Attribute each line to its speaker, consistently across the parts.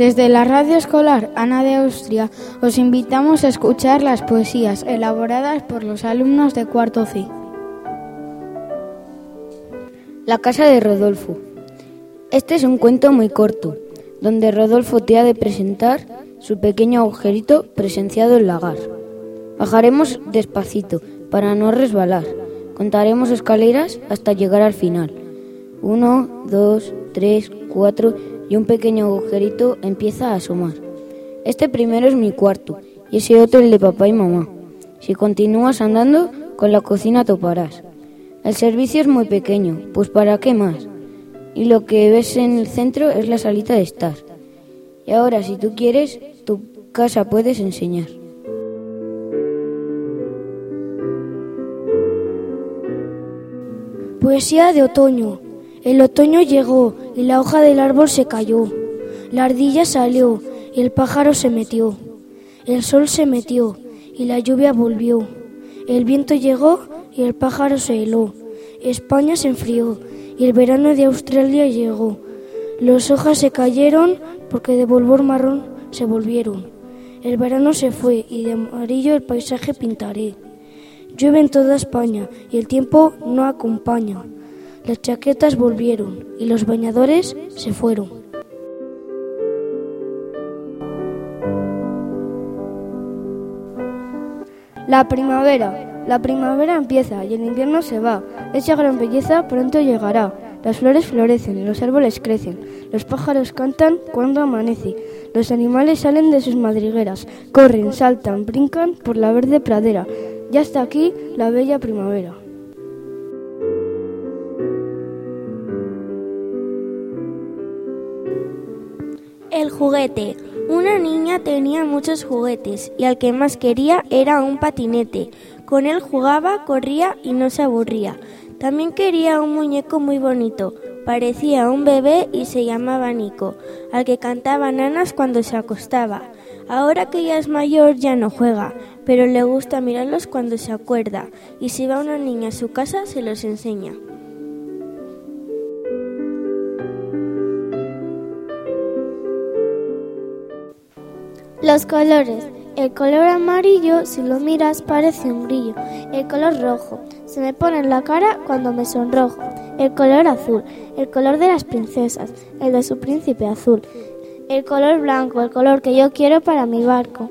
Speaker 1: Desde la radio escolar Ana de Austria os invitamos a escuchar las poesías elaboradas por los alumnos de cuarto C.
Speaker 2: La casa de Rodolfo. Este es un cuento muy corto, donde Rodolfo te ha de presentar su pequeño agujerito presenciado en lagar. Bajaremos despacito para no resbalar. Contaremos escaleras hasta llegar al final. Uno, dos, tres, cuatro y un pequeño agujerito empieza a asomar. Este primero es mi cuarto y ese otro el de papá y mamá. Si continúas andando, con la cocina toparás. El servicio es muy pequeño, pues ¿para qué más? Y lo que ves en el centro es la salita de estar. Y ahora, si tú quieres, tu casa puedes enseñar.
Speaker 3: Poesía de otoño. El otoño llegó y la hoja del árbol se cayó. La ardilla salió y el pájaro se metió. El sol se metió y la lluvia volvió. El viento llegó y el pájaro se heló. España se enfrió y el verano de Australia llegó. Las hojas se cayeron porque de volver marrón se volvieron. El verano se fue y de amarillo el paisaje pintaré. Llueve en toda España y el tiempo no acompaña. Las chaquetas volvieron y los bañadores se fueron.
Speaker 4: La primavera. La primavera empieza y el invierno se va. Esa gran belleza pronto llegará. Las flores florecen, los árboles crecen, los pájaros cantan cuando amanece, los animales salen de sus madrigueras, corren, saltan, brincan por la verde pradera. Ya está aquí la bella primavera.
Speaker 5: El juguete. Una niña tenía muchos juguetes y al que más quería era un patinete. Con él jugaba, corría y no se aburría. También quería un muñeco muy bonito. Parecía un bebé y se llamaba Nico, al que cantaba nanas cuando se acostaba. Ahora que ya es mayor ya no juega, pero le gusta mirarlos cuando se acuerda, y si va una niña a su casa se los enseña.
Speaker 6: Los colores. El color amarillo, si lo miras, parece un grillo. El color rojo. Se me pone en la cara cuando me sonrojo. El color azul. El color de las princesas. El de su príncipe azul. El color blanco. El color que yo quiero para mi barco.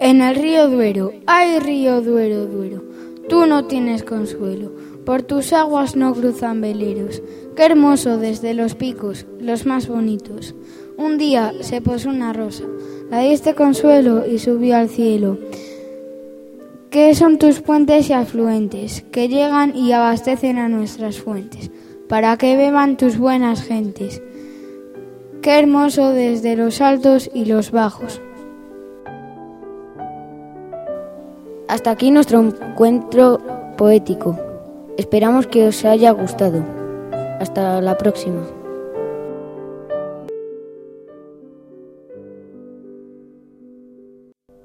Speaker 1: En el río Duero, ay río Duero, Duero, tú no tienes consuelo, por tus aguas no cruzan veleros. Qué hermoso desde los picos, los más bonitos. Un día se posó una rosa, la diste consuelo y subió al cielo. ¿Qué son tus puentes y afluentes que llegan y abastecen a nuestras fuentes, para que beban tus buenas gentes? Qué hermoso desde los altos y los bajos.
Speaker 2: Hasta aquí nuestro encuentro poético. Esperamos que os haya gustado. Hasta la próxima.